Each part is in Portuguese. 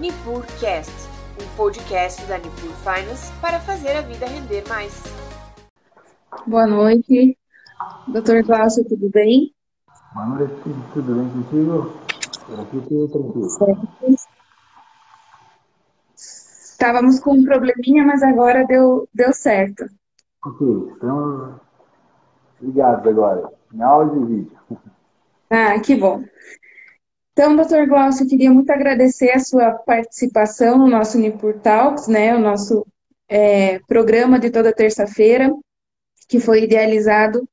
NipurCast, um podcast da Nipur Finance para fazer a vida render mais. Boa noite, Dr. Glaucio, tudo bem? Boa noite, tudo bem contigo? Por aqui tudo tranquilo. Estávamos com um probleminha, mas agora deu, deu certo. Ok, estamos ligados agora, em áudio e vídeo. Ah, que bom. Então, doutor Glaucio, eu queria muito agradecer a sua participação no nosso Nipur Talks, né, o nosso é, programa de toda terça-feira, que foi idealizado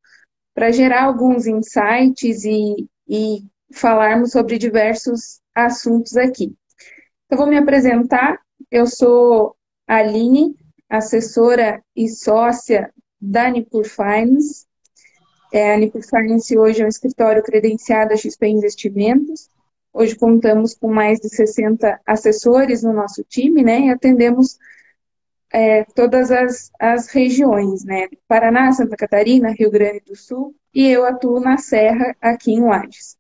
para gerar alguns insights e, e falarmos sobre diversos assuntos aqui. Eu vou me apresentar, eu sou a Aline, assessora e sócia da Nipur Finance. É, a Nipur Finance hoje é um escritório credenciado a XP Investimentos, Hoje contamos com mais de 60 assessores no nosso time, né? E atendemos é, todas as, as regiões, né? Paraná, Santa Catarina, Rio Grande do Sul, e eu atuo na Serra, aqui em Lages.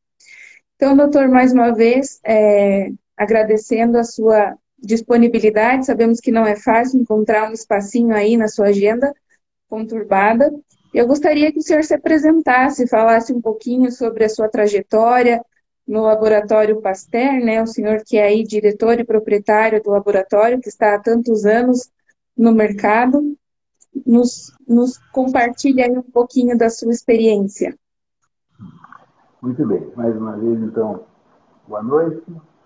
Então, doutor, mais uma vez, é, agradecendo a sua disponibilidade, sabemos que não é fácil encontrar um espacinho aí na sua agenda conturbada. Eu gostaria que o senhor se apresentasse, falasse um pouquinho sobre a sua trajetória, no Laboratório Pasteur, né, o senhor que é aí diretor e proprietário do laboratório, que está há tantos anos no mercado, nos, nos compartilha aí um pouquinho da sua experiência. Muito bem, mais uma vez, então, boa noite,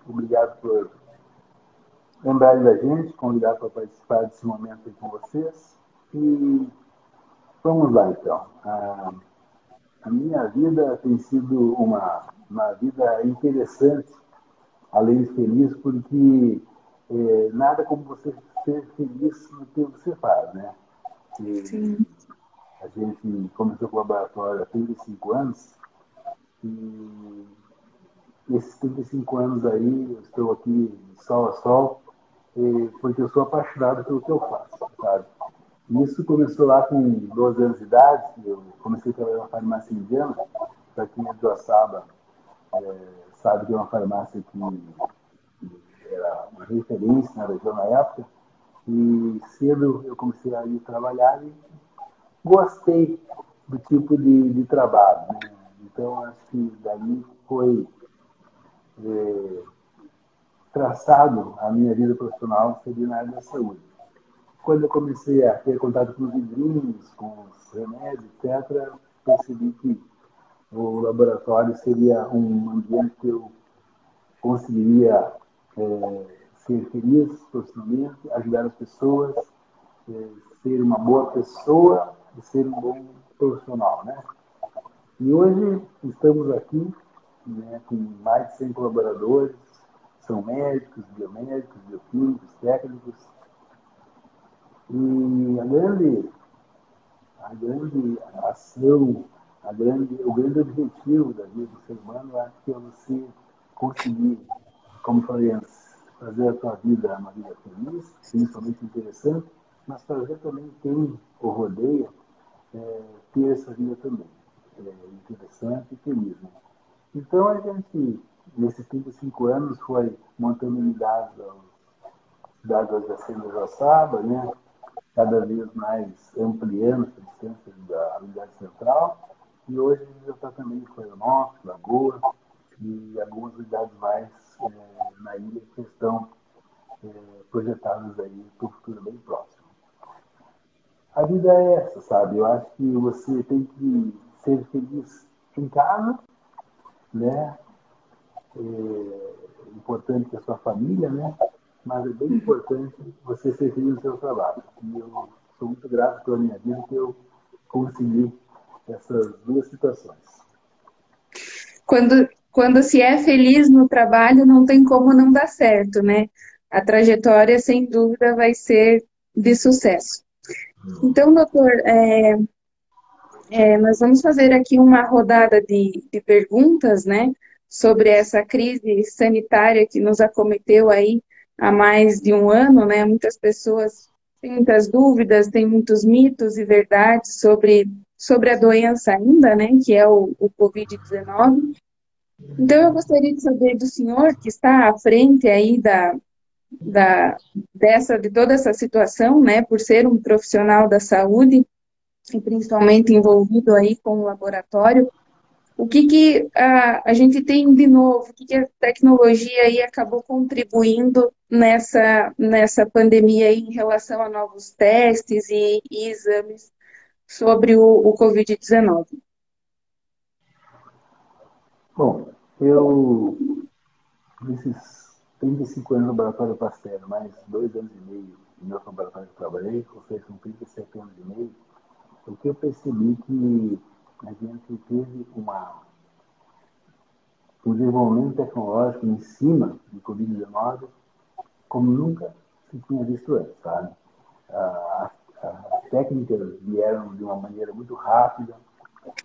obrigado por lembrarem da gente, convidar para participar desse momento aí com vocês. E vamos lá, então. A, a minha vida tem sido uma uma vida interessante, além de feliz, porque é, nada como você ser feliz no que você faz, né? E a gente começou com o laboratório há 35 anos e esses 35 anos aí, eu estou aqui sol a sol, porque eu sou apaixonado pelo que eu faço, sabe? Isso começou lá com 12 anos de idade, eu comecei a trabalhar na farmácia indiana, é de Joaçaba, é, sabe que é uma farmácia que era uma referência na região na época. E cedo eu comecei a ir trabalhar e gostei do tipo de, de trabalho. Né? Então, acho que daí foi é, traçado a minha vida profissional seria na área da saúde. Quando eu comecei a ter contato com os vidrinhos, com os remédios, etc., percebi que o laboratório seria um ambiente que eu conseguiria é, ser feliz profissionalmente, ajudar as pessoas, é, ser uma boa pessoa e ser um bom profissional, né? E hoje estamos aqui né, com mais de 100 colaboradores, são médicos, biomédicos, bioquímicos, técnicos. E a grande, a grande ação grande, o grande objetivo da vida do ser humano é que você conseguir, como falei antes, fazer a sua vida uma vida feliz, principalmente interessante, mas fazer também quem o rodeia é, ter essa vida também é, interessante e feliz. Né? Então a gente, nesses 35 anos, foi montando unidades cidades adjacentes da Joaçaba, né? cada vez mais ampliando a distância da unidade central e hoje já está também em Florianópolis, Lagoa e algumas unidades mais é, na ilha que estão é, projetadas aí para o futuro bem próximo. A vida é essa, sabe? Eu acho que você tem que ser feliz em casa, né? É importante que a sua família, né? Mas é bem importante você ser feliz no seu trabalho. E eu sou muito grato pela minha vida que eu consegui essas duas situações. Quando, quando se é feliz no trabalho, não tem como não dar certo, né? A trajetória, sem dúvida, vai ser de sucesso. Então, doutor, é, é, nós vamos fazer aqui uma rodada de, de perguntas, né? Sobre essa crise sanitária que nos acometeu aí há mais de um ano, né? Muitas pessoas têm muitas dúvidas, têm muitos mitos e verdades sobre sobre a doença ainda, né, que é o, o Covid-19. Então, eu gostaria de saber do senhor, que está à frente aí da, da, dessa, de toda essa situação, né, por ser um profissional da saúde, e principalmente envolvido aí com o laboratório, o que, que a, a gente tem de novo, o que, que a tecnologia aí acabou contribuindo nessa, nessa pandemia em relação a novos testes e, e exames sobre o, o Covid-19? Bom, eu, nesses 35 anos no laboratório Pasteur, mais dois anos e meio no meu laboratório que trabalhei, ou seja, são 37 anos e meio, o que eu percebi que a gente teve uma, um desenvolvimento tecnológico em cima do Covid-19 como nunca se tinha visto antes, sabe? As técnicas vieram de uma maneira muito rápida,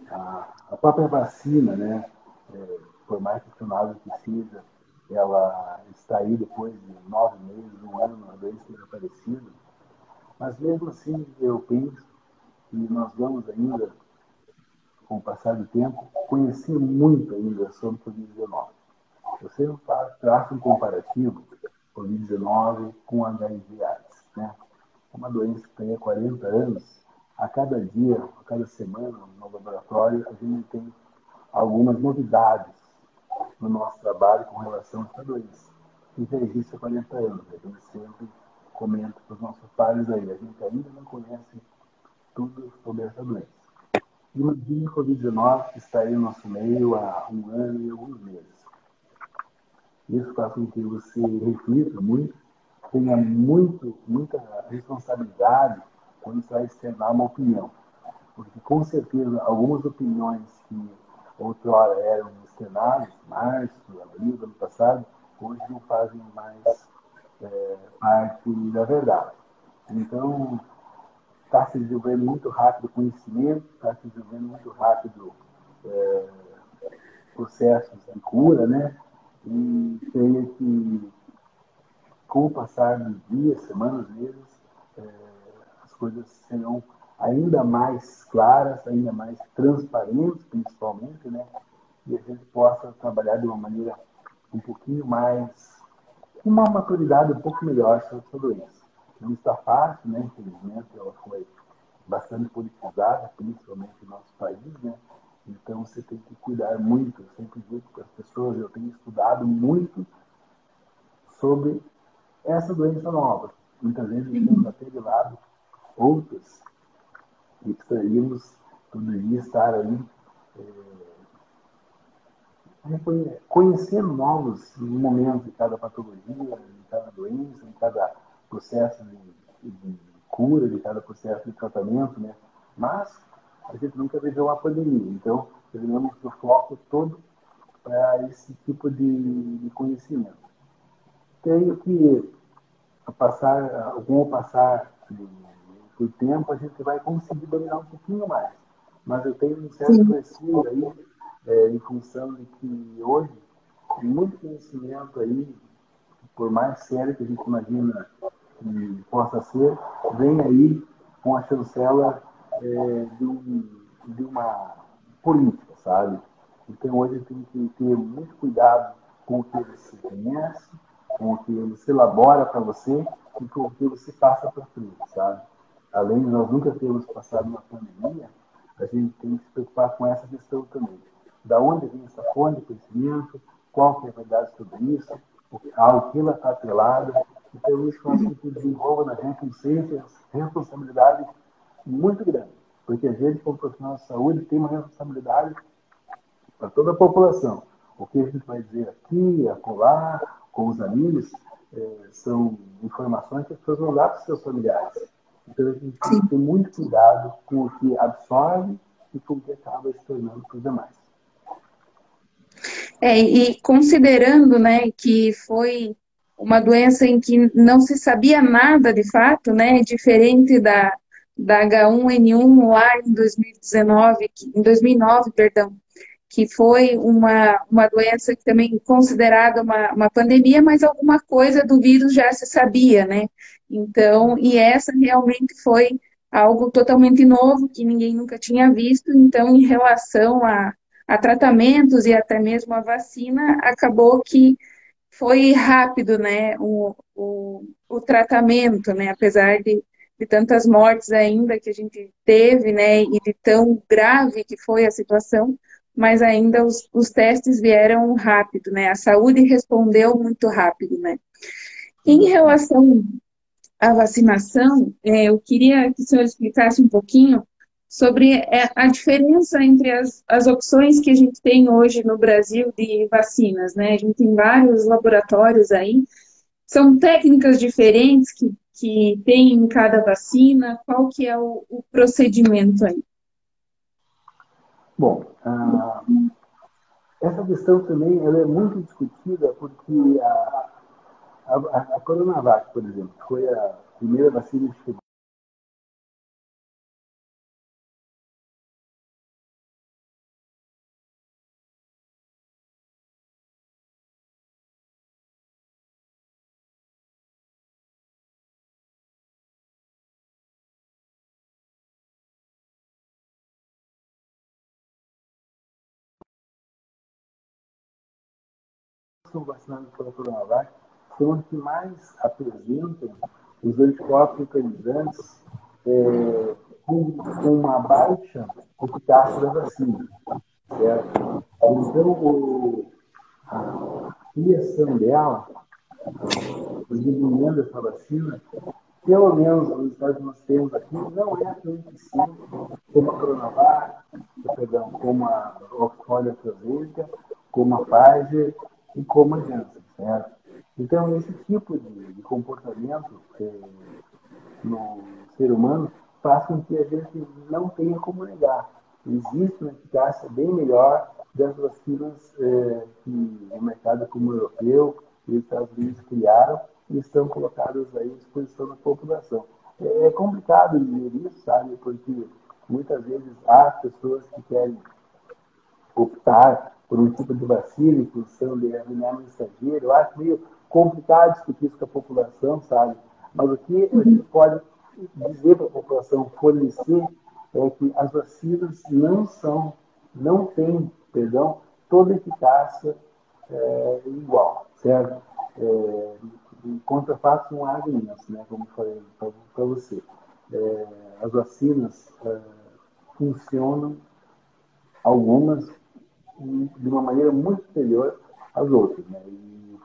a, a própria vacina, né, é, por mais questionável que seja, ela está aí depois de nove meses, um ano, a doença ter aparecido. Mas mesmo assim, eu penso que nós vamos ainda com o passar do tempo, conheci muito ainda sobre Covid-19. Você traça um comparativo Covid-19 com HIV AIDS, né? Uma doença que tem há 40 anos. A cada dia, a cada semana, no laboratório, a gente tem algumas novidades no nosso trabalho com relação a essa doença, que já existe há 40 anos. A gente sempre comenta para os nossos pares aí, a gente ainda não conhece tudo sobre essa doença. Imagine a Covid-19 que está aí no nosso meio há um ano e alguns meses. Isso faz com que você reflita muito, tenha muito, muita responsabilidade quando você vai externar uma opinião. Porque, com certeza, algumas opiniões que outrora eram externadas, março, abril do ano passado, hoje não fazem mais é, parte da verdade. Então, está se desenvolvendo muito rápido o conhecimento, está se desenvolvendo muito rápido é, processos de cura, né? E creio que com o passar dos dias, semanas, meses, é, as coisas serão ainda mais claras, ainda mais transparentes, principalmente, né? E a gente possa trabalhar de uma maneira um pouquinho mais, com uma maturidade um pouco melhor sobre essa doença não está fácil, né? Infelizmente, ela foi bastante politizada, principalmente no nosso país, né? Então você tem que cuidar muito. Eu sempre digo para as pessoas, eu tenho estudado muito sobre essa doença nova. Muitas vezes temos até de lado outras e precisaríamos todo dia estar ali é, conhecendo novos momentos de cada patologia, de cada doença, de cada processo de, de, cura, de cada processo de tratamento, né? Mas a gente nunca viveu uma pandemia, então terminamos o foco todo para esse tipo de, de conhecimento. Creio que passar, com o passar do tempo, a gente vai conseguir dominar um pouquinho mais. Mas eu tenho um certo receio aí, é, em função de que hoje, muito conhecimento aí, por mais sério que a gente imagina que possa ser, vem aí com a chancela é, de, um, de, uma política, sabe? Então hoje tem que ter muito cuidado com o que você conhece, com o que você elabora para você e com o que você passa para frente, sabe? Além de nós nunca termos passado uma pandemia, a gente tem que se preocupar com essa questão também. Da onde vem essa fonte de conhecimento, qual que é a verdade sobre isso, ao que ela está atrelada, então, isso faz com que desenvolva na gente um senso de responsabilidade muito grande. Porque a gente, como profissional de saúde, tem uma responsabilidade para toda a população. O que a gente vai dizer aqui, acolá, com os amigos, é, são informações que as pessoas vão dar para os seus familiares. Então, a gente tem que ter muito cuidado com o que absorve e com o que acaba se tornando para os demais. É, e considerando né, que foi uma doença em que não se sabia nada de fato, né? Diferente da, da H1N1 lá em 2019, em 2009, perdão, que foi uma, uma doença que também considerada uma, uma pandemia, mas alguma coisa do vírus já se sabia, né? Então, e essa realmente foi algo totalmente novo que ninguém nunca tinha visto. Então, em relação a, a tratamentos e até mesmo a vacina, acabou que foi rápido, né, o, o, o tratamento, né, apesar de, de tantas mortes ainda que a gente teve, né, e de tão grave que foi a situação, mas ainda os, os testes vieram rápido, né, a saúde respondeu muito rápido, né. Em relação à vacinação, é, eu queria que o senhor explicasse um pouquinho sobre é, a diferença entre as, as opções que a gente tem hoje no Brasil de vacinas, né? A gente tem vários laboratórios aí, são técnicas diferentes que, que tem em cada vacina, qual que é o, o procedimento aí? Bom, uh, essa questão também ela é muito discutida porque a, a, a Coronavac, por exemplo, foi a primeira vacina que chegou são vacinados pela Coronavac são os que mais apresentam os anticorpos neutralizantes é, com, com, uma baixa eficácia da vacina. Certo? Então, o, a criação dela, o desenvolvimento dessa vacina, pelo menos os resultados que nós temos aqui, não é tão eficiente como a Coronavac, perdão, como a Oxford AstraZeneca, como a Pfizer e como a Janssen, certo? Então, esse tipo de, de comportamento é, no ser humano faz com que a gente não tenha como negar. Existe uma eficácia bem melhor das vacinas é, que o mercado como o europeu e os Estados Unidos criaram e estão colocadas aí à disposição da população. É, é complicado dizer isso, sabe? Porque muitas vezes há pessoas que querem optar por um tipo de vacina em função de RNA mensageiro. Eu acho meio complicado discutir isso com a população, sabe? Mas o que a gente pode dizer para a população, fornecer, é que as vacinas não são, não têm, perdão, toda eficácia é, igual, certo? É, em contrafato não há né, como falei para você. É, as vacinas é, funcionam, algumas, de uma maneira muito superior às outras. Né? E,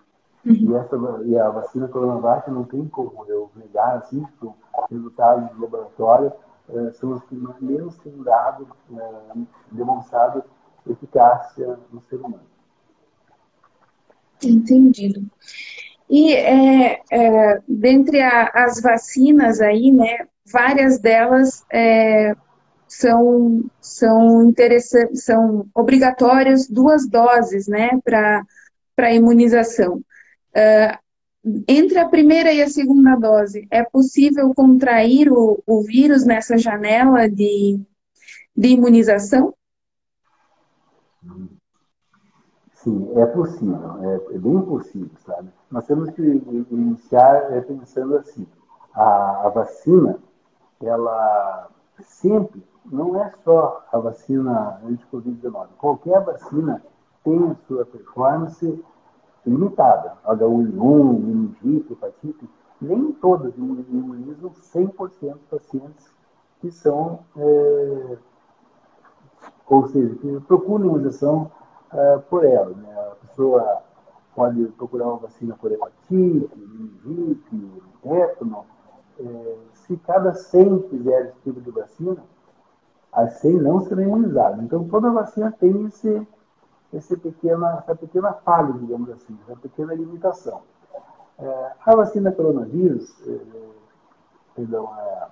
uhum. e, essa, e a vacina Coronavac não tem como eu negar, assim, os resultados do laboratório é, são os que menos têm dado, é, demonstrado eficácia no ser humano. Entendido. E é, é, dentre a, as vacinas aí, né, várias delas é, são, são são obrigatórias duas doses, né, para imunização. Uh, entre a primeira e a segunda dose, é possível contrair o, o vírus nessa janela de, de imunização? Sim, é possível, é, é bem possível, sabe? Nós temos que iniciar é, pensando assim, a, a vacina, ela sempre não é só a vacina anti-Covid-19. Qualquer vacina tem a sua performance limitada. H1N1, meningite, hepatite, nem todas imunizam 100% dos pacientes que são, é, ou seja, que procuram imunização é, por ela. Né? A pessoa pode procurar uma vacina por hepatite, meningite, tétano. É, se cada 100 fizer esse tipo de vacina, as 100 não serão imunizadas. Então, toda vacina tem esse, esse pequena, essa pequena falha, digamos assim, essa pequena limitação. É, a vacina coronavírus, é, perdão, a,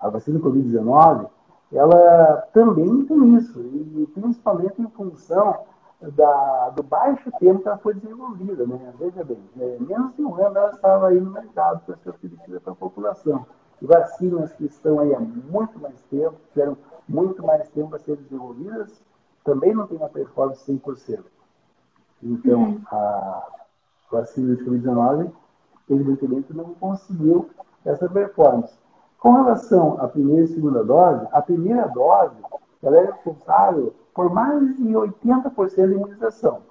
a vacina Covid-19, ela também tem isso, e principalmente em função da, do baixo tempo que ela foi desenvolvida. Né? Veja bem, é, menos de um ano ela estava aí no mercado para ser oferecida para a população vacinas que estão aí há muito mais tempo, tiveram muito mais tempo a ser desenvolvidas, também não tem uma performance 100%. Então, uhum. a vacina de Covid-19, evidentemente, não conseguiu essa performance. Com relação à primeira e segunda dose, a primeira dose ela é responsável por mais de 80% da imunização.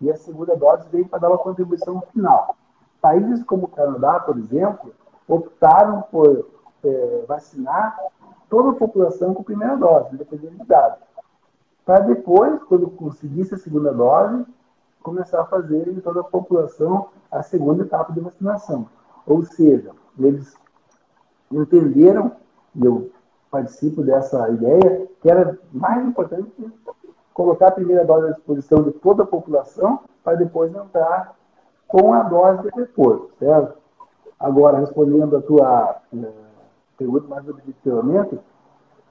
e a segunda dose veio para dar uma contribuição final. Países como o Canadá, por exemplo, optaram por é, vacinar toda a população com a primeira dose, independente de idade. Para depois, quando conseguisse a segunda dose, começar a fazer em toda a população a segunda etapa de vacinação. Ou seja, eles entenderam, e eu participo dessa ideia, que era mais importante colocar a primeira dose à disposição de toda a população para depois entrar com a dose de reforço, certo? Agora, respondendo a tua pergunta mais objetivamente,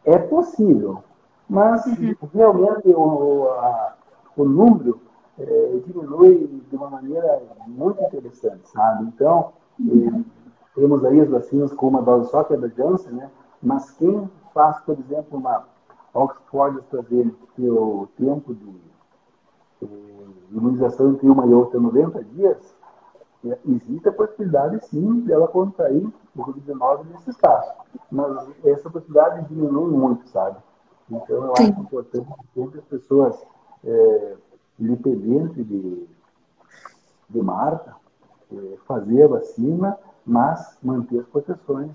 é possível, mas uhum. realmente o, a, o número é, diminui de uma maneira muito interessante, sabe? Então, uhum. temos aí as vacinas com uma dose só, que é da Janssen, né? Mas quem faz, por exemplo, uma Oxford AstraZeneca, que o tempo de eh, imunização entre uma e outra é 90 dias, é, existe a possibilidade, sim, dela contrair o Covid-19 nesse espaço. Mas essa possibilidade diminui muito, sabe? Então, eu sim. acho importante que sempre as pessoas, é, independente de, de marca, é, fazer a vacina, mas manter as proteções.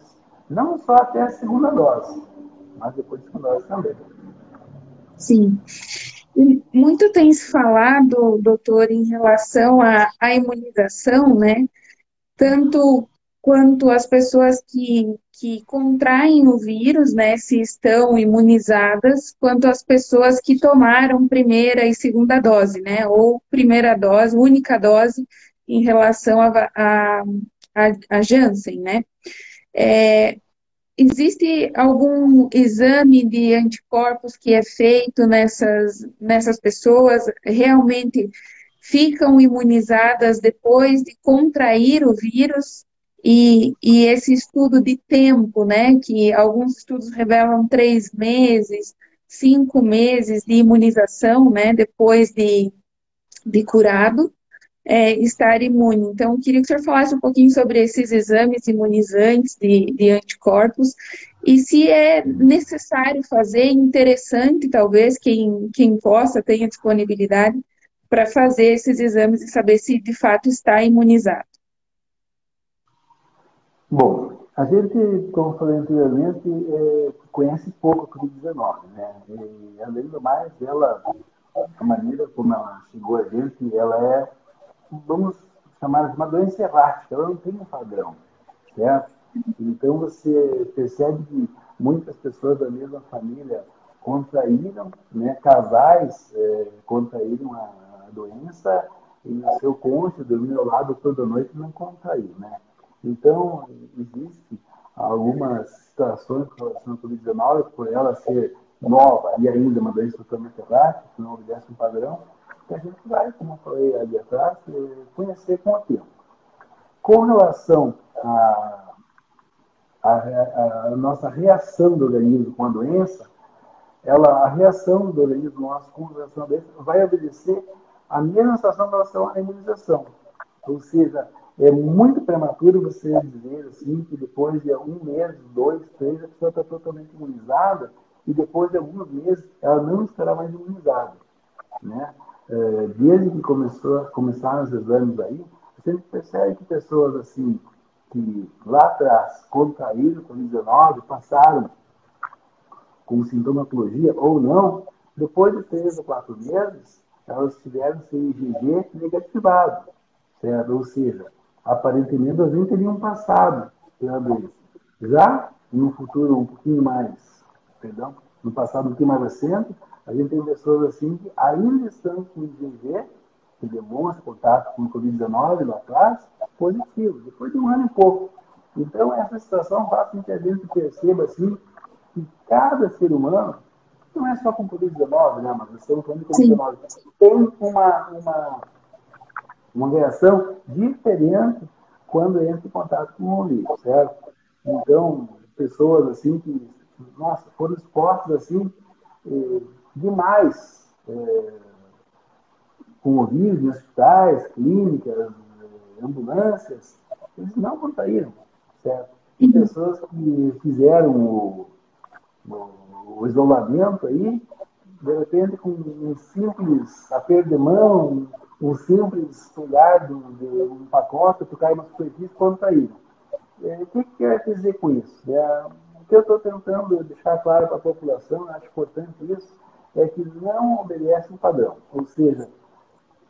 Não só até a segunda dose, mas depois de nós também. Sim. E muito tem se falado, doutor, em relação à, à imunização, né? Tanto quanto as pessoas que, que contraem o vírus, né, se estão imunizadas, quanto as pessoas que tomaram primeira e segunda dose, né, ou primeira dose, única dose em relação a, a, a, a Janssen, né. É, Existe algum exame de anticorpos que é feito nessas, nessas pessoas? Realmente ficam imunizadas depois de contrair o vírus? E, e esse estudo de tempo, né, que alguns estudos revelam três meses, cinco meses de imunização, né, depois de, de curado, é, estar imune. Então, queria que o senhor falasse um pouquinho sobre esses exames imunizantes de, de anticorpos e se é necessário fazer, interessante talvez, quem, quem possa, tenha disponibilidade para fazer esses exames e saber se de fato está imunizado. Bom, a gente, como falei anteriormente, é, conhece pouco a Covid-19, né? E, além do mais, ela, a maneira como ela chegou a gente, ela é vamos chamar de uma doença errática, ela não tem um padrão, certo? Então você percebe que muitas pessoas da mesma família contraíram, né, casais é, contraíram a, a, doença e o seu cônjuge dormiu ao lado toda noite não contraiu, né? Então, existe algumas situações com relação à Covid-19, por ela ser nova e ainda uma doença totalmente errática, se não houvesse um padrão, que a gente vai, como eu falei ali atrás, eh, conhecer com o tempo. Com relação à a, a, a, nossa reação do organismo com a doença, ela, a reação do organismo nosso com relação à doença vai obedecer a mesma situação em relação à imunização. Ou seja, é muito prematuro você dizer assim que depois de um mês, dois, três, a pessoa está totalmente imunizada e depois de alguns meses ela não estará mais imunizada. Né? É, desde que começou, começaram os exames aí, gente percebe que pessoas assim, que lá atrás contraíram Covid-19, passaram com sintomatologia ou não, depois de três ou quatro meses, elas tiveram seu IgG negativado, certo? Ou seja, aparentemente elas nem teriam passado pela doença. Já no futuro um pouquinho mais, perdão, no passado um pouquinho mais recente, a gente tem pessoas assim que ainda estão com IgG, que demonstra contato com o Covid-19 lá atrás, positivo, depois de um ano e pouco. Então, essa situação faz com que a gente perceba assim, que cada ser humano, não é só com Covid-19, né, mas estamos falando de Covid-19, tem uma, uma, uma reação diferente quando entra em contato com o vírus, certo? Então, pessoas assim que, nossa, foram expostas assim, eh, demais é, com o vírus em hospitais, clínicas, é, ambulâncias, eles não contraíram, certo? E uhum. pessoas que fizeram o, o, o isolamento aí, de repente, com um simples aperto de mão, um simples olhar de um pacote, tu cai uma superfície contra ele. É, o que, que quer dizer com isso? É, o que eu estou tentando deixar claro para a população, acho importante isso, é que não obedece um padrão. Ou seja,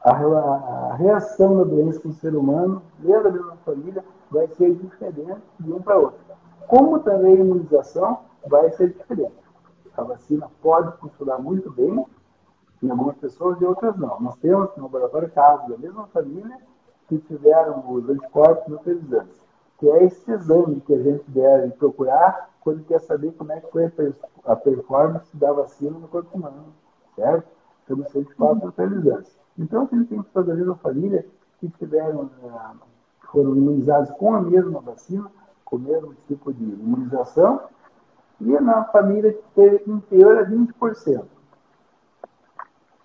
a, a reação da doença no ser humano, dentro da mesma família, vai ser diferente de um para outro. Como também a imunização vai ser diferente. A vacina pode funcionar muito bem em algumas pessoas e outras não. Nós temos no laboratório casos da mesma família que tiveram os anticorpos neutralizantes, que é esse exame que a gente deve procurar quando quer saber como é que foi a performance da vacina no corpo humano, certo? Temos anticorpos neutralizantes. Então, a gente tem pessoas da mesma família que tiveram, eh, foram imunizados com a mesma vacina, com o mesmo tipo de imunização, e na família que teve inferior a 20%.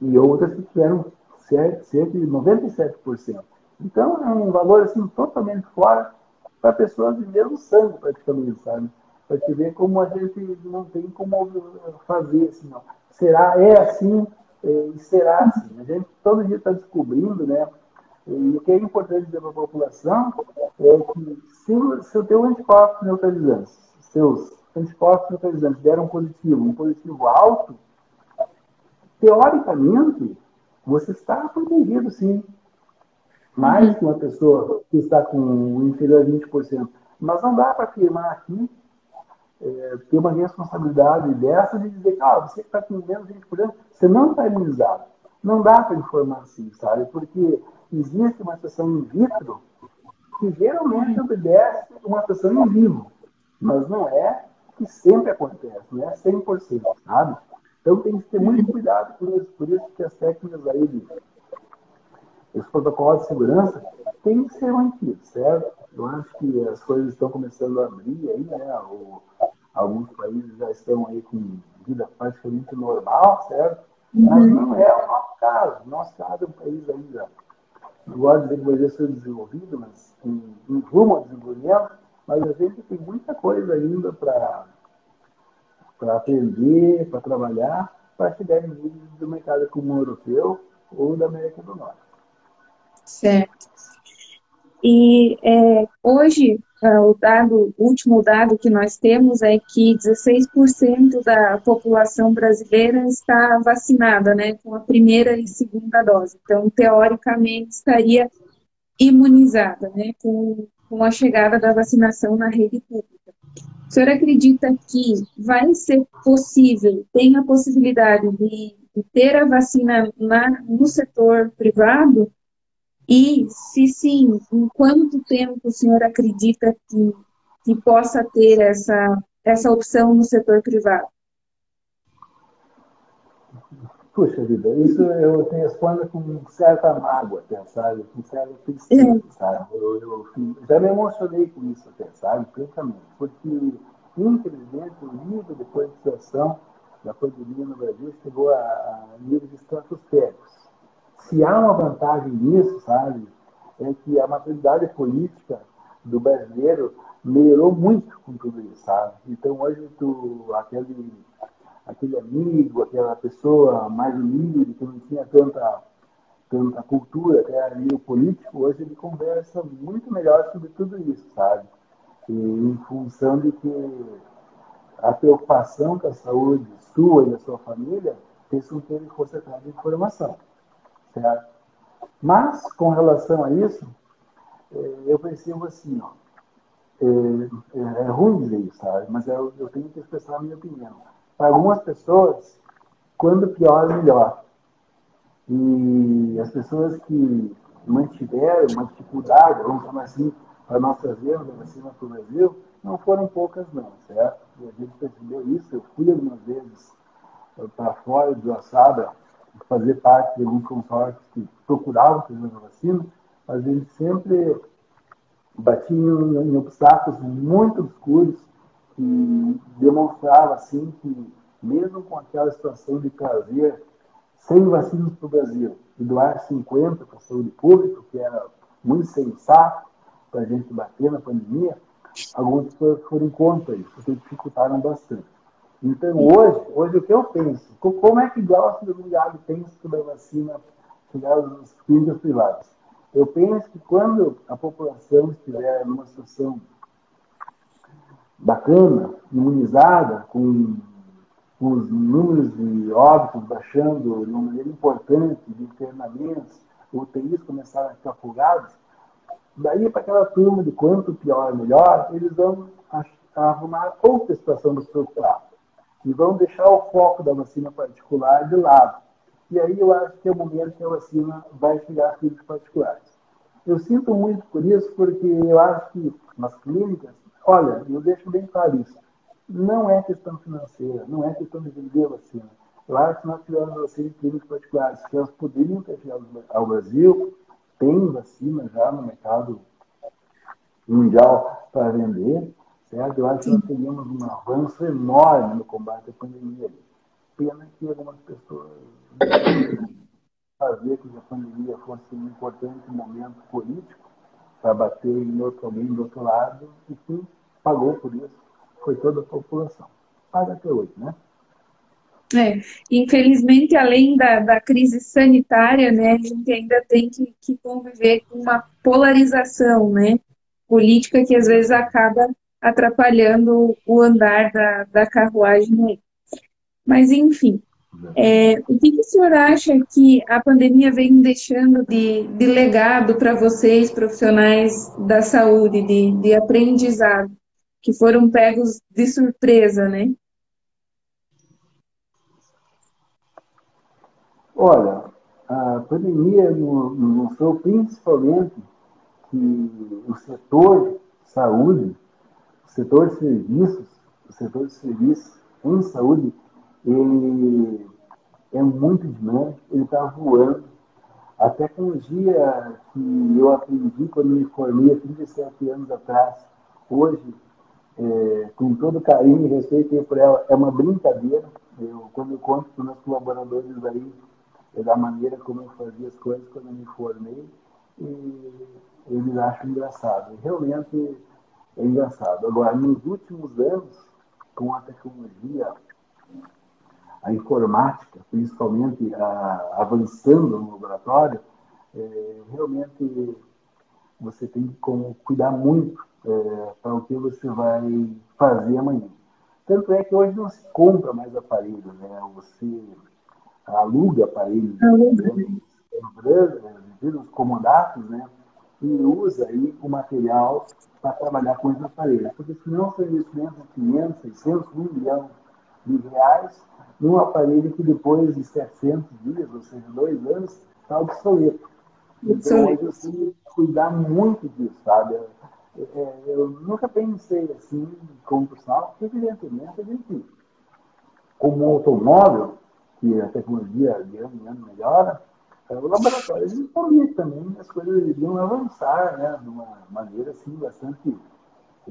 E outras que tiveram cerca de 97%. Então, é um valor assim, totalmente fora para pessoas de mesmo sangue, praticamente, sabe? Para te ver como a gente não tem como fazer assim, ó. Será, é assim, é, e será assim. A gente todo dia está descobrindo, né? E o que é importante dizer para a população é que se, se o teu anticorpo neutralizante, seus anticorpos neutralizantes deram positivo, um positivo alto, teoricamente, você está protegido, sim. Mais que uma pessoa que está com inferior a 20%. Mas não dá para afirmar aqui, é, ter uma responsabilidade dessa de dizer que ah, você está com menos 20%, você não está imunizado. Não dá para informar assim, sabe? Porque existe uma situação in vitro que geralmente obedece uma situação em vivo, mas não é que sempre acontece, não é 100%, sabe? Então tem que ter muito cuidado com isso, por isso que as técnicas aí, de, os protocolos de segurança, têm que ser mantidos, certo? Eu acho que as coisas estão começando a abrir aí, né? O, alguns países já estão aí com vida praticamente normal, certo? Mas não é o nosso caso. O nosso caso é um país ainda, não gosto de dizer que vai ser desenvolvido, mas em, em rumo ao desenvolvimento, mas a gente tem muita coisa ainda para aprender, para trabalhar, para chegar em níveis do mercado comum europeu ou da América do Norte. Certo. E é, hoje, é, o dado, o último dado que nós temos é que 16% da população brasileira está vacinada, né, com a primeira e segunda dose. Então, teoricamente, estaria imunizada, né, com com a chegada da vacinação na rede pública. O senhor acredita que vai ser possível, tem a possibilidade de, ter a vacina na, no setor privado? E, se sim, em quanto tempo o senhor acredita que, que possa ter essa, essa opção no setor privado? Puxa vida, isso eu te respondo com certa mágoa, sabe? Com certa tristeza, sabe? Eu, eu, já me emocionei com isso, sabe? Francamente. Porque, infelizmente, o nível de politização da pandemia no Brasil chegou a, a níveis estratosféricos. Se há uma vantagem nisso, sabe? É que a maturidade política do brasileiro melhorou muito com tudo isso, sabe? Então, hoje, tu, aquele aquele amigo, aquela pessoa mais humilde, que não tinha tanta, tanta cultura, até ali o político, hoje ele conversa muito melhor sobre tudo isso, sabe? E, em função de que a preocupação com a saúde sua e da sua família fez com que ele fosse atrás de informação, certo? Mas, com relação a isso, é, eu percebo assim, ó, é, é, é ruim dizer isso, sabe? Mas eu, eu tenho que expressar a minha opinião para algumas pessoas, quando pior, melhor. E as pessoas que mantiveram uma dificuldade, vamos chamar assim, para trazermos a vacina para o Brasil, não foram poucas não, certo? E a gente percebeu isso, eu fui algumas vezes para fora de Oaxaca, fazer parte de alguns consórcios que procuravam fazer a vacina, mas a gente sempre batia em, em obstáculos muito obscuros que demonstrava assim que mesmo com aquela situação de trazer 100 vacinas para o Brasil e doar 50 para a saúde pública, que era muito sensato para a gente bater na pandemia, algumas pessoas foram contra isso, porque dificultaram bastante. Então, hoje, hoje o que eu penso? Como é que Glaucio do Milhado pensa sobre a vacina chegadas nas clínicas privadas. Eu penso que quando a população estiver numa situação bacana, imunizada, com, com os números de óbitos baixando de uma maneira importante, de internamentos, UTIs começaram a ficar folgados, daí para aquela turma de quanto pior melhor, eles vão arrumar outra situação se preocupar. E vão deixar o foco da vacina particular de lado. E aí eu acho que é o momento que a vacina vai chegar a clínicas particulares. Eu sinto muito por isso, porque eu acho que nas clínicas, olha, eu deixo bem claro isso, não é questão financeira, não é questão de vender vacina. Eu acho que nós tivemos vacina em clínicas particulares, que elas poderiam ter chegado ao Brasil, tem vacina já no mercado mundial para vender, certo? Eu acho que nós teríamos um avanço enorme no combate à pandemia. Pena que algumas pessoas fazer que a pandemia fosse um importante momento político para bater em outro alguém do outro lado, e quem pagou por isso foi toda a população. Paga até hoje, né? É, infelizmente, além da, da crise sanitária, né, a gente ainda tem que, que conviver com uma polarização, né, política que às vezes acaba atrapalhando o andar da, da carruagem. Mas, enfim, é, o que, que, o senhor acha que a pandemia vem deixando de, de legado para vocês, profissionais da saúde, de, de aprendizado, que foram pegos de surpresa, né? Olha, a pandemia mostrou principalmente que o setor saúde, o setor de serviços, o setor de serviços em saúde, ele é muito dinâmico, ele está voando. A tecnologia que eu aprendi quando me formei há 37 anos atrás, hoje, é, com todo carinho e respeito por ela, é uma brincadeira. Eu, quando eu conto para os meus colaboradores aí, é da maneira como eu fazia as coisas quando eu me formei, e eles acham engraçado. Realmente é engraçado. Agora, nos últimos anos, com a tecnologia a informática, principalmente a, avançando no laboratório, é, realmente você tem que como, cuidar muito é, para o que você vai fazer amanhã. Tanto é que hoje não se compra mais aparelhos, né? você aluga aparelhos, empresas, os comodatos, né? e usa aí o material para trabalhar com esses aparelhos. Porque senão são investimentos de 500, 600, 1 milhão de reais num aparelho que depois de 700 dias, ou seja, dois anos, está obsoleto. Então, hoje eu que cuidar muito disso, sabe? Eu, é, eu nunca pensei assim como profissional, porque evidentemente a gente, como automóvel, que a tecnologia de ano em ano melhora, é, o laboratório ele também as coisas iriam avançar, né, de uma maneira assim bastante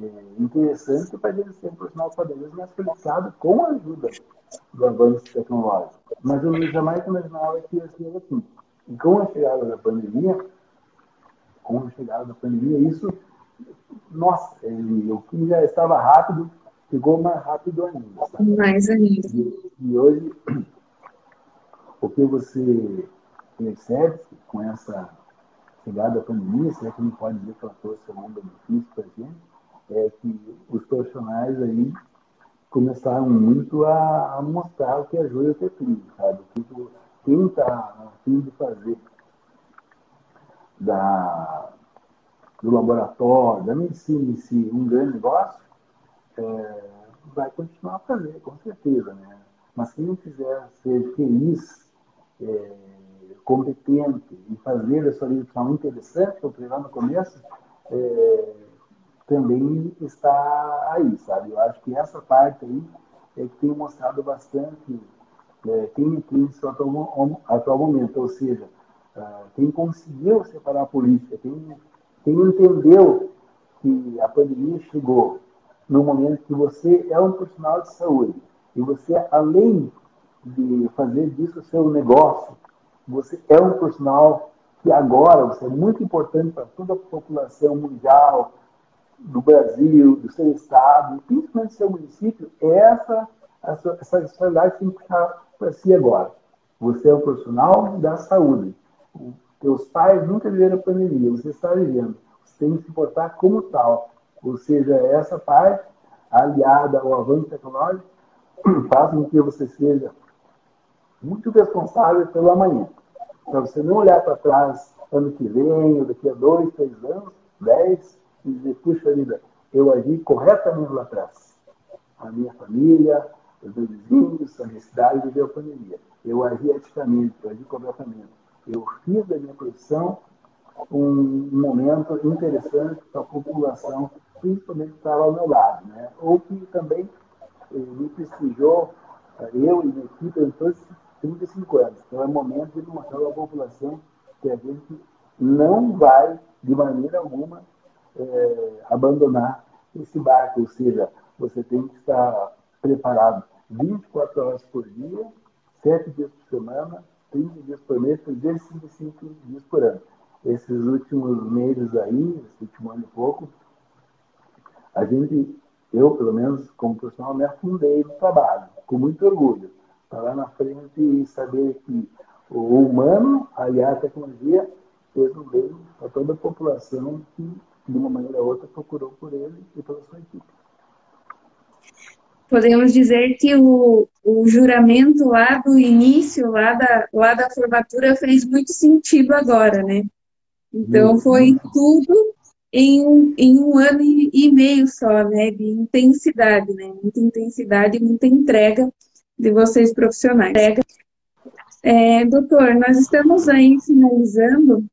é, interessante para gente ser um profissional vez mais qualificado com a ajuda do avanço tecnológico. Mas eu jamais imaginava que ia ser assim. E com a chegada da pandemia, com a chegada da pandemia, isso, nossa, ele, o que já estava rápido, ficou mais rápido ainda. Sabe? Mais ainda. E, e hoje, o que você percebe com essa chegada da pandemia, se é que não pode dizer que ela trouxe algum benefício para a gente, é que os profissionais aí começaram muito a, a mostrar o que joio o que é trigo, sabe? Quem está a fim de fazer da, do laboratório, da medicina em si, um grande negócio, é, vai continuar a fazer, com certeza, né? Mas quem quiser ser feliz, é, competente e fazer a sua interessante, como eu falei lá no começo, é, também está aí, sabe? Eu acho que essa parte aí é que tem mostrado bastante é, quem entende seu atual, atual momento, ou seja, uh, quem conseguiu separar a política, quem, quem entendeu que a pandemia chegou no momento que você é um profissional de saúde e você, além de fazer disso seu negócio, você é um profissional que agora você é muito importante para toda a população mundial, do Brasil, do seu estado, principalmente do seu município, essa, essa, responsabilidade que tem que puxar para si agora. Você é um profissional da saúde. teus pais nunca viveram a pandemia, você está vivendo. Você tem que se portar como tal. Ou seja, essa parte, aliada ao avanço tecnológico, faz com que você seja muito responsável pelo amanhã. Para você não olhar para trás ano que vem, ou daqui a dois, três anos, dez, e dizer, puxa vida, eu agi corretamente lá atrás. A minha família, os meus vizinhos, a necessidade de ver a pandemia. Eu agi eticamente, eu agi corretamente. Eu fiz da minha profissão um momento interessante para a população, principalmente que estava ao meu lado, né? ou que também eh, me prestigiou, eh, eu e minha equipe, em todos esses 35 anos. Então é momento de mostrar à população que a gente não vai, de maneira alguma, é, abandonar esse barco, ou seja, você tem que estar preparado 24 horas por dia, 7 dias por semana, 30 dias por mês, 365 dias por ano. Esses últimos meses aí, esse último ano e pouco, a gente, eu pelo menos como profissional, me afundei no trabalho, com muito orgulho. Estar lá na frente e saber que o humano, aliás, a tecnologia, fez um bem para toda a população que, de uma maneira ou outra, procurou por ele e pela sua equipe podemos dizer que o, o juramento lá do início, lá da, lá da formatura, fez muito sentido agora, né? Então, foi tudo em um, em um ano e, meio só, né? De intensidade, né? Muita intensidade e muita entrega de vocês profissionais. É, doutor, nós estamos aí finalizando.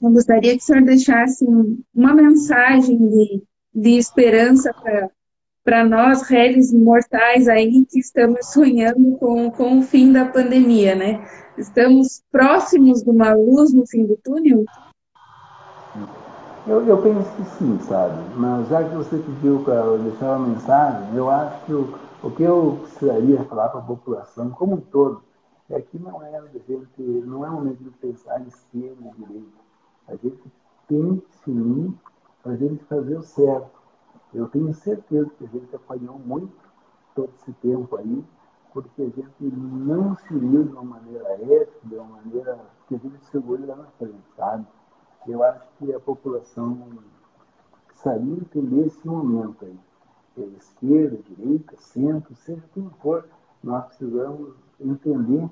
Eu gostaria que o senhor deixasse uma mensagem de, de esperança para nós, réis mortais aí, que estamos sonhando com, com o fim da pandemia, né? Estamos próximos de uma luz no fim do túnel? Eu, eu penso que sim, sabe? Mas já que você pediu para deixar uma mensagem, eu acho que o, o que eu precisaria falar para a população como um todo é que não é, gente, não é momento de pensar em esquerda direita. A gente tem para a gente fazer o certo eu tenho certeza que a gente apanhou muito todo esse tempo aí, porque a gente não se uniu de uma maneira ética, de uma maneira que a gente segure lá na frente, sabe? Eu acho que a população precisaria entender esse momento aí. Esquerda, direita, centro, seja quem for, nós precisamos entender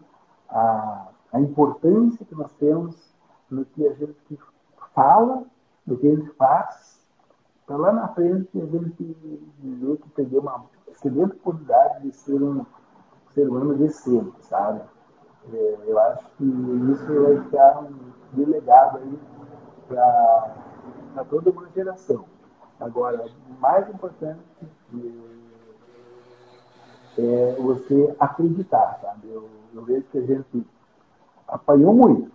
a, a importância que nós temos no que a gente fala, no que a gente faz então, lá na frente, a gente viu que perdeu uma excelente oportunidade de ser um ser humano decente, sabe? É, eu acho que isso vai ficar um delegado aí para toda uma geração. Agora, o mais importante é você acreditar, sabe? Eu, eu vejo que a gente apanhou muito,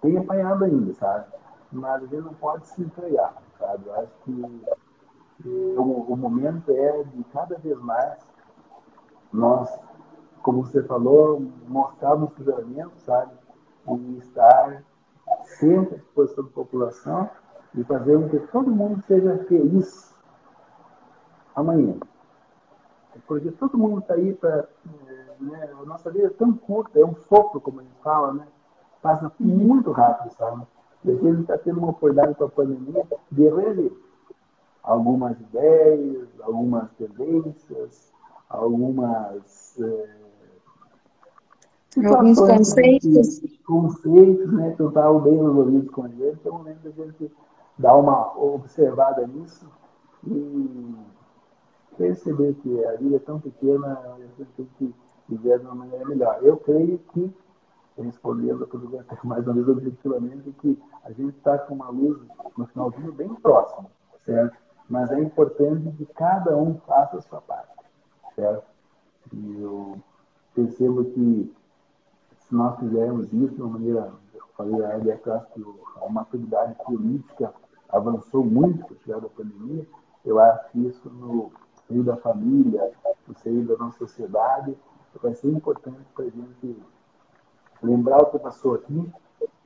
tem apanhado ainda, sabe? Mas gente não pode se entregar sabe? Eu acho que o, o momento é de cada vez mais nós, como você falou, mostrarmos julgamento, sabe? E estar sempre à disposição da população e fazer com que todo mundo seja feliz amanhã. Porque todo mundo está aí para. Né, a nossa vida é tão curta, é um sopro, como a gente fala, né? Passa muito rápido, sabe? E a gente está tendo uma oportunidade com a pandemia de rever algumas ideias, algumas tendências, algumas. É, Alguns conceitos. conceitos, né, que estavam bem resolvidos com a gente. É momento da gente dar uma observada nisso e perceber que a vida é tão pequena, a gente tem que viver de uma maneira melhor. Eu creio que respondendo a tudo mais uma vez objetivamente, que a gente está com uma luz no finalzinho bem próximo, certo? Mas é importante que cada um faça a sua parte, certo? E eu percebo que se nós fizermos isso de uma maneira, eu falei a Hélio Castro, a maturidade política avançou muito com a chegada da pandemia, eu acho que isso no seio da família, no seio da nossa sociedade, vai ser importante para a gente lembrar o que passou aqui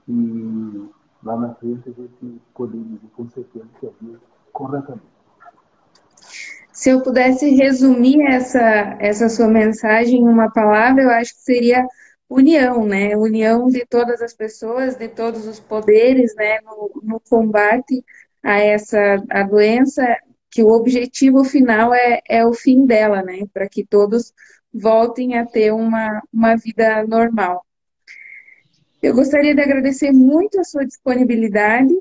e lá na frente a gente poder dizer com certeza que agiu corretamente. Se eu pudesse resumir essa, essa sua mensagem em uma palavra, eu acho que seria união, né? União de todas as pessoas, de todos os poderes, né? No, no combate a essa a doença, que o objetivo final é, é o fim dela, né? Para que todos voltem a ter uma, uma vida normal. Eu gostaria de agradecer muito a sua disponibilidade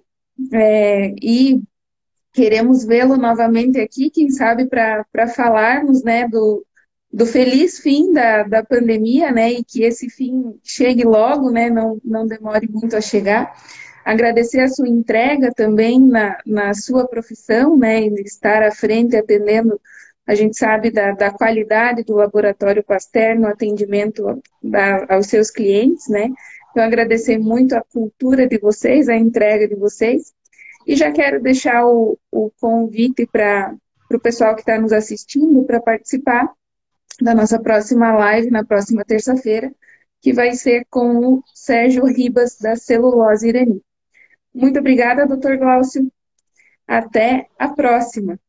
é, e queremos vê-lo novamente aqui, quem sabe para falarmos né, do, do feliz fim da, da pandemia, né, e que esse fim chegue logo, né, não, não demore muito a chegar. Agradecer a sua entrega também na, na sua profissão, né, estar à frente atendendo, a gente sabe da, da qualidade do Laboratório Pasteur no atendimento da, aos seus clientes, né. Então, agradecer muito a cultura de vocês, a entrega de vocês. E já quero deixar o, o convite para o pessoal que está nos assistindo para participar da nossa próxima live, na próxima terça-feira, que vai ser com o Sérgio Ribas, da Celulose Irani. Muito obrigada, doutor Glaucio. Até a próxima.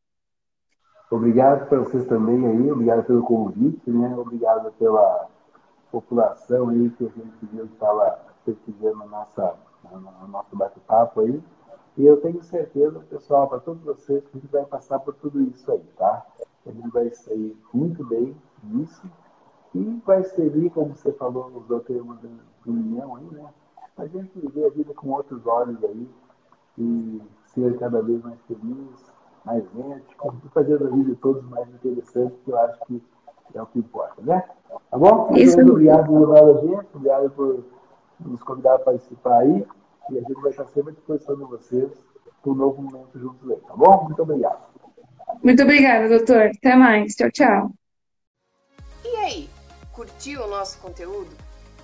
Obrigado para vocês também aí, obrigado pelo convite, né? Obrigado pela população aí que a gente viu estava pesquisando nossa, no nosso bate-papo aí. E eu tenho certeza, pessoal, para todos vocês, que a gente vai passar por tudo isso aí, tá? A gente vai sair muito bem disso e vai servir, como você falou, usou o termo de união aí, né? A gente viver a vida com outros olhos aí e ser cada vez mais feliz, mais ético fazer a vida de todos mais interessante, que eu acho que é o que importa, né? Tá bom? Isso. Muito obrigado por levar a gente, obrigado por nos convidar a participar aí. E a gente vai estar sempre à disposição de vocês para um novo momento juntos aí, tá bom? Muito obrigado. Muito obrigada, doutor. Até mais. Tchau, tchau. E aí, curtiu o nosso conteúdo?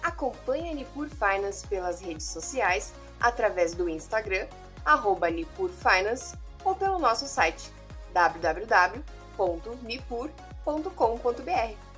Acompanhe a Nipur Finance pelas redes sociais, através do Instagram, arroba Nipur Finance, ou pelo nosso site www.nipur.com.br www.cultura.com.br.